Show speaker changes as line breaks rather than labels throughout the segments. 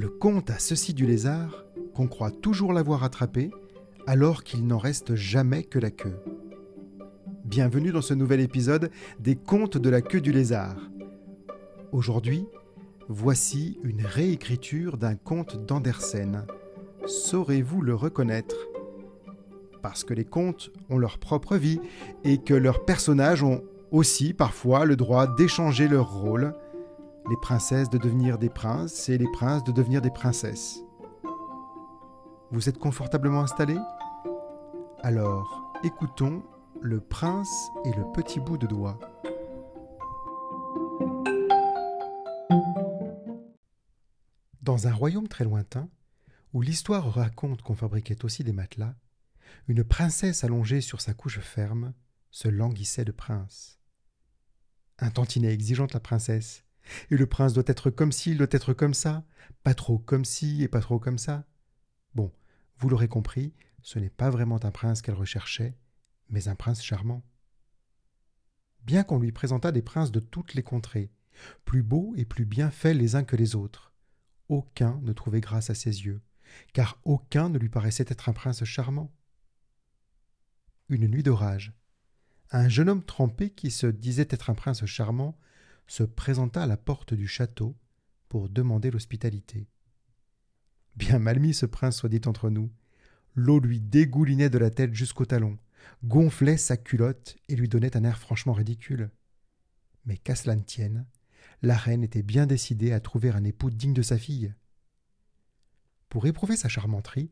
Le conte a ceci du lézard qu'on croit toujours l'avoir attrapé alors qu'il n'en reste jamais que la queue. Bienvenue dans ce nouvel épisode des contes de la queue du lézard. Aujourd'hui, voici une réécriture d'un conte d'Andersen. Saurez-vous le reconnaître? Parce que les contes ont leur propre vie et que leurs personnages ont aussi parfois le droit d'échanger leur rôle, les princesses de devenir des princes et les princes de devenir des princesses. Vous êtes confortablement installés Alors, écoutons Le prince et le petit bout de doigt. Dans un royaume très lointain, où l'histoire raconte qu'on fabriquait aussi des matelas, une princesse allongée sur sa couche ferme se languissait de prince. Un tantinet exigeante la princesse, et le prince doit être comme ci, il doit être comme ça, pas trop comme ci et pas trop comme ça. Bon, vous l'aurez compris, ce n'est pas vraiment un prince qu'elle recherchait, mais un prince charmant. Bien qu'on lui présentât des princes de toutes les contrées, plus beaux et plus bien faits les uns que les autres, aucun ne trouvait grâce à ses yeux, car aucun ne lui paraissait être un prince charmant. Une nuit d'orage, un jeune homme trempé qui se disait être un prince charmant se présenta à la porte du château pour demander l'hospitalité. Bien mal mis ce prince, soit dit entre nous. L'eau lui dégoulinait de la tête jusqu'au talon, gonflait sa culotte et lui donnait un air franchement ridicule. Mais qu'à cela ne tienne, la reine était bien décidée à trouver un époux digne de sa fille. Pour éprouver sa charmenterie,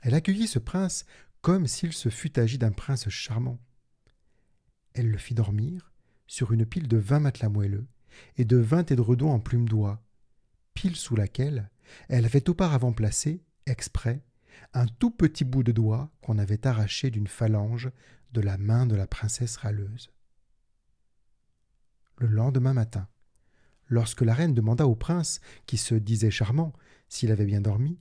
elle accueillit ce prince comme s'il se fût agi d'un prince charmant. Elle le fit dormir sur une pile de vingt matelas moelleux et de vingt édredons en plume d'oie, pile sous laquelle elle avait auparavant placé, exprès, un tout petit bout de doigt qu'on avait arraché d'une phalange de la main de la princesse râleuse. Le lendemain matin, lorsque la reine demanda au prince, qui se disait charmant, s'il avait bien dormi,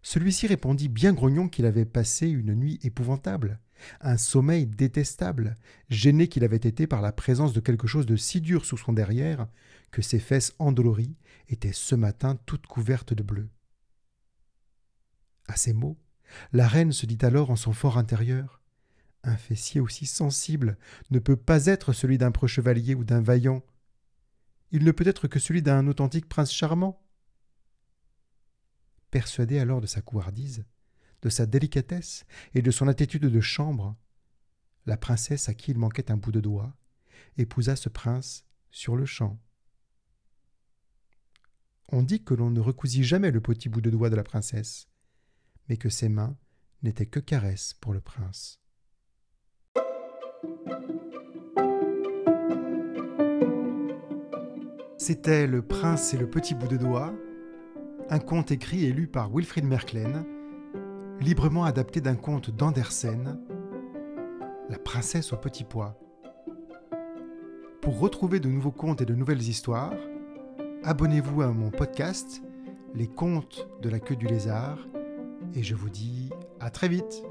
celui-ci répondit bien grognon qu'il avait passé une nuit épouvantable, un sommeil détestable, gêné qu'il avait été par la présence de quelque chose de si dur sous son derrière que ses fesses endolories étaient ce matin toutes couvertes de bleu. À ces mots, la reine se dit alors en son fort intérieur Un fessier aussi sensible ne peut pas être celui d'un preux chevalier ou d'un vaillant. Il ne peut être que celui d'un authentique prince charmant. Persuadée alors de sa couardise, de sa délicatesse et de son attitude de chambre, la princesse à qui il manquait un bout de doigt épousa ce prince sur le champ. On dit que l'on ne recousit jamais le petit bout de doigt de la princesse, mais que ses mains n'étaient que caresses pour le prince. C'était Le Prince et le petit bout de doigt, un conte écrit et lu par Wilfrid Merklen, librement adapté d'un conte d'Andersen, La princesse au petit pois. Pour retrouver de nouveaux contes et de nouvelles histoires, abonnez-vous à mon podcast, Les contes de la queue du lézard, et je vous dis à très vite.